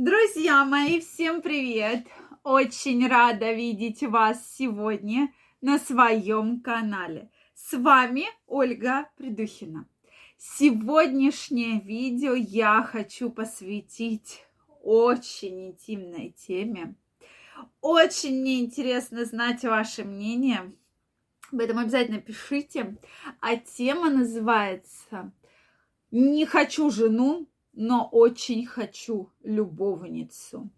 Друзья мои, всем привет! Очень рада видеть вас сегодня на своем канале. С вами Ольга Придухина. Сегодняшнее видео я хочу посвятить очень интимной теме. Очень мне интересно знать ваше мнение. Поэтому обязательно пишите. А тема называется «Не хочу жену, но очень хочу любовницу».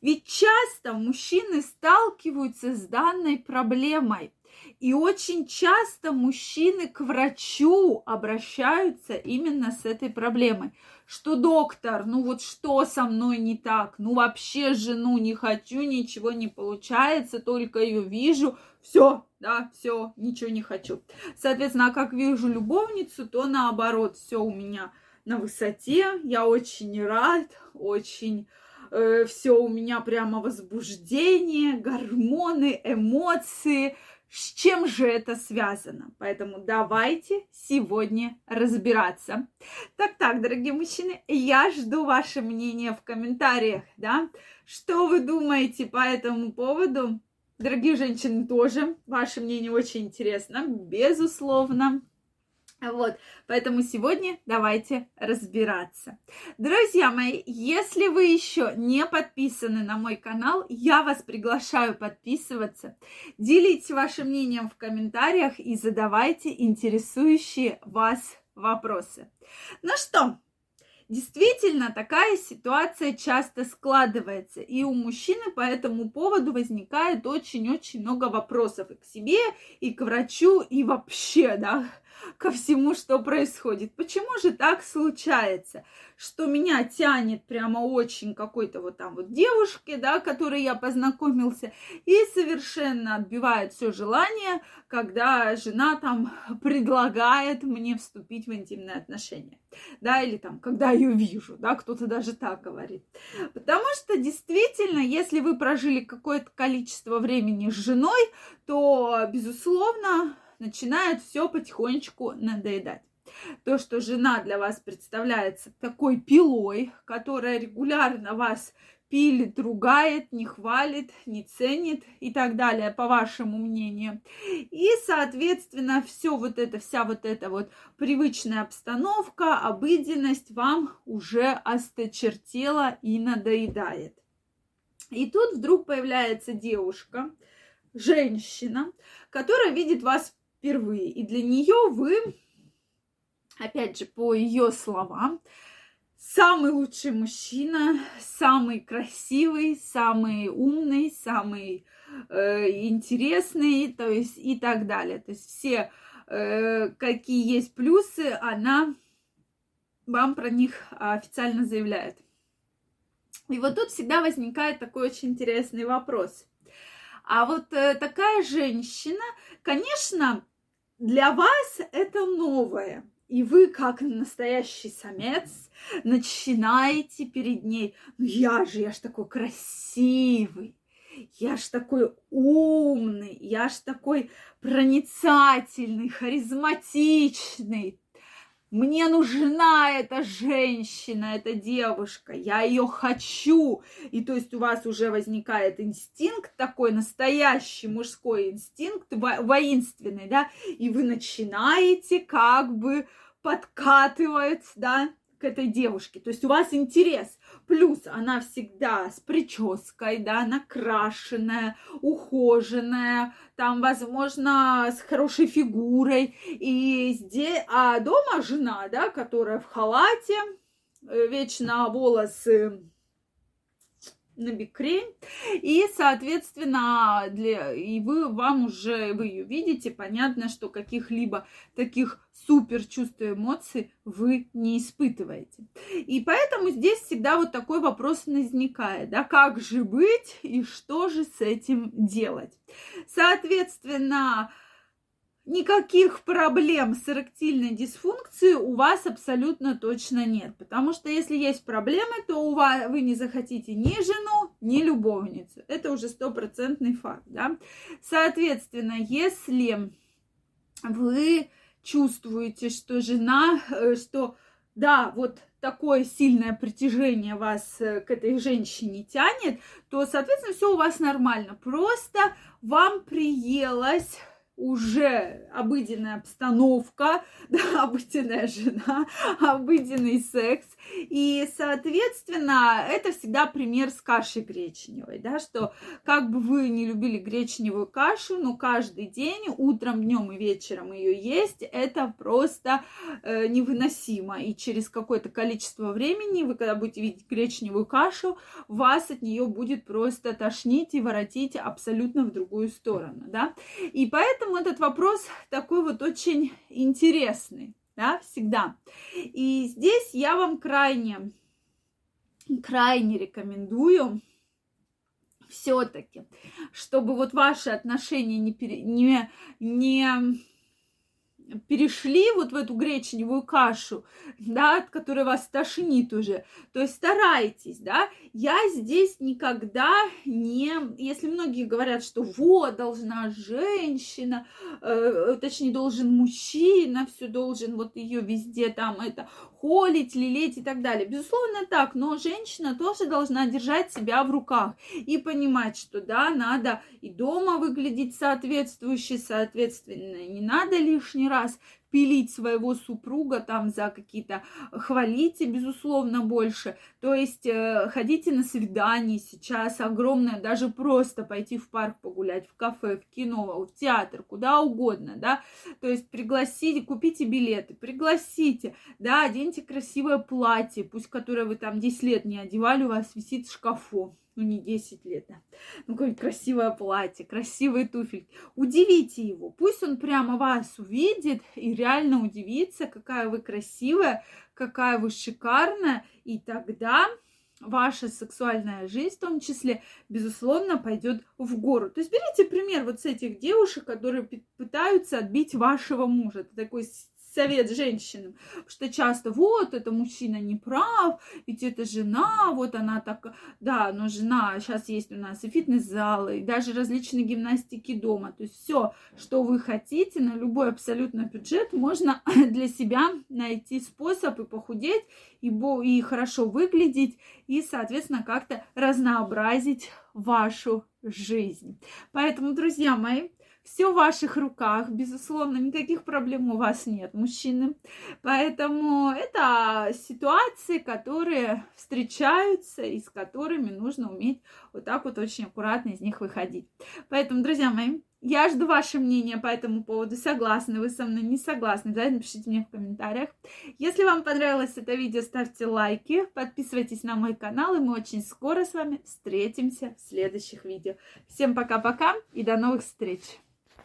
Ведь часто мужчины сталкиваются с данной проблемой. И очень часто мужчины к врачу обращаются именно с этой проблемой. Что доктор, ну вот что со мной не так? Ну вообще жену не хочу, ничего не получается, только ее вижу. Все, да, все, ничего не хочу. Соответственно, а как вижу любовницу, то наоборот, все у меня на высоте. Я очень рад, очень э, все у меня прямо возбуждение, гормоны, эмоции. С чем же это связано? Поэтому давайте сегодня разбираться. Так-так, дорогие мужчины, я жду ваше мнение в комментариях, да? Что вы думаете по этому поводу? Дорогие женщины, тоже ваше мнение очень интересно, безусловно. Вот, поэтому сегодня давайте разбираться. Друзья мои, если вы еще не подписаны на мой канал, я вас приглашаю подписываться. Делитесь вашим мнением в комментариях и задавайте интересующие вас вопросы. Ну что, Действительно, такая ситуация часто складывается, и у мужчины по этому поводу возникает очень-очень много вопросов и к себе, и к врачу, и вообще, да, ко всему, что происходит. Почему же так случается, что меня тянет прямо очень какой-то вот там вот девушке, да, которой я познакомился, и совершенно отбивает все желание, когда жена там предлагает мне вступить в интимные отношения, да, или там, когда ее вижу, да, кто-то даже так говорит. Потому что действительно, если вы прожили какое-то количество времени с женой, то, безусловно, начинает все потихонечку надоедать. То, что жена для вас представляется такой пилой, которая регулярно вас пилит, ругает, не хвалит, не ценит и так далее, по вашему мнению. И, соответственно, все вот это, вся вот эта вот привычная обстановка, обыденность вам уже осточертела и надоедает. И тут вдруг появляется девушка, женщина, которая видит вас впервые. И для нее вы, опять же, по ее словам, самый лучший мужчина, самый красивый, самый умный, самый э, интересный, то есть и так далее. То есть все, э, какие есть плюсы, она вам про них официально заявляет. И вот тут всегда возникает такой очень интересный вопрос. А вот э, такая женщина, конечно, для вас это новое. И вы, как настоящий самец, начинаете перед ней, ну я же, я ж такой красивый, я ж такой умный, я ж такой проницательный, харизматичный. Мне нужна эта женщина, эта девушка, я ее хочу. И то есть у вас уже возникает инстинкт такой, настоящий мужской инстинкт, воинственный, да, и вы начинаете как бы подкатывать, да, к этой девушке. То есть у вас интерес. Плюс она всегда с прической, да, накрашенная, ухоженная, там, возможно, с хорошей фигурой. И здесь, а дома жена, да, которая в халате, э, вечно волосы на бикрень. И, соответственно, для, и вы, вам уже, вы ее видите, понятно, что каких-либо таких супер чувств и эмоций вы не испытываете. И поэтому здесь всегда вот такой вопрос возникает, да, как же быть и что же с этим делать. Соответственно, никаких проблем с эректильной дисфункцией у вас абсолютно точно нет. Потому что если есть проблемы, то у вас, вы не захотите ни жену, ни любовницу. Это уже стопроцентный факт. Да? Соответственно, если вы чувствуете, что жена, э, что да, вот такое сильное притяжение вас э, к этой женщине тянет, то, соответственно, все у вас нормально. Просто вам приелось уже обыденная обстановка, да, обыденная жена, обыденный секс. И, соответственно, это всегда пример с кашей гречневой, да, что как бы вы не любили гречневую кашу, но каждый день, утром, днем и вечером ее есть, это просто э, невыносимо. И через какое-то количество времени вы, когда будете видеть гречневую кашу, вас от нее будет просто тошнить и воротить абсолютно в другую сторону, да. И поэтому Поэтому этот вопрос такой вот очень интересный, да, всегда. И здесь я вам крайне, крайне рекомендую все-таки, чтобы вот ваши отношения не, не, не перешли вот в эту гречневую кашу, да, от которой вас тошнит уже. То есть старайтесь, да. Я здесь никогда не... Если многие говорят, что вот, должна женщина, э, точнее, должен мужчина, все должен вот ее везде там это холить, лелеять и так далее. Безусловно, так, но женщина тоже должна держать себя в руках и понимать, что да, надо и дома выглядеть соответствующе, соответственно, не надо лишний раз us пилить своего супруга там за какие-то, хвалите, безусловно, больше. То есть э, ходите на свидание сейчас огромное, даже просто пойти в парк погулять, в кафе, в кино, в театр, куда угодно, да. То есть пригласите, купите билеты, пригласите, да, оденьте красивое платье, пусть которое вы там 10 лет не одевали, у вас висит в шкафу ну не 10 лет, да. Ну, какое-нибудь красивое платье, красивые туфельки. Удивите его. Пусть он прямо вас увидит и реально удивится, какая вы красивая, какая вы шикарная. И тогда ваша сексуальная жизнь в том числе, безусловно, пойдет в гору. То есть берите пример вот с этих девушек, которые пытаются отбить вашего мужа. Это такой совет женщинам, что часто вот это мужчина не прав, ведь это жена, вот она так, да, но жена, сейчас есть у нас и фитнес-залы, и даже различные гимнастики дома, то есть все, что вы хотите, на любой абсолютно бюджет можно для себя найти способ и похудеть, и, и хорошо выглядеть, и, соответственно, как-то разнообразить вашу жизнь. Поэтому, друзья мои, все в ваших руках, безусловно, никаких проблем у вас нет, мужчины. Поэтому это ситуации, которые встречаются и с которыми нужно уметь вот так вот очень аккуратно из них выходить. Поэтому, друзья мои, я жду ваше мнение по этому поводу. Согласны вы со мной, не согласны? Обязательно пишите мне в комментариях. Если вам понравилось это видео, ставьте лайки, подписывайтесь на мой канал, и мы очень скоро с вами встретимся в следующих видео. Всем пока-пока и до новых встреч!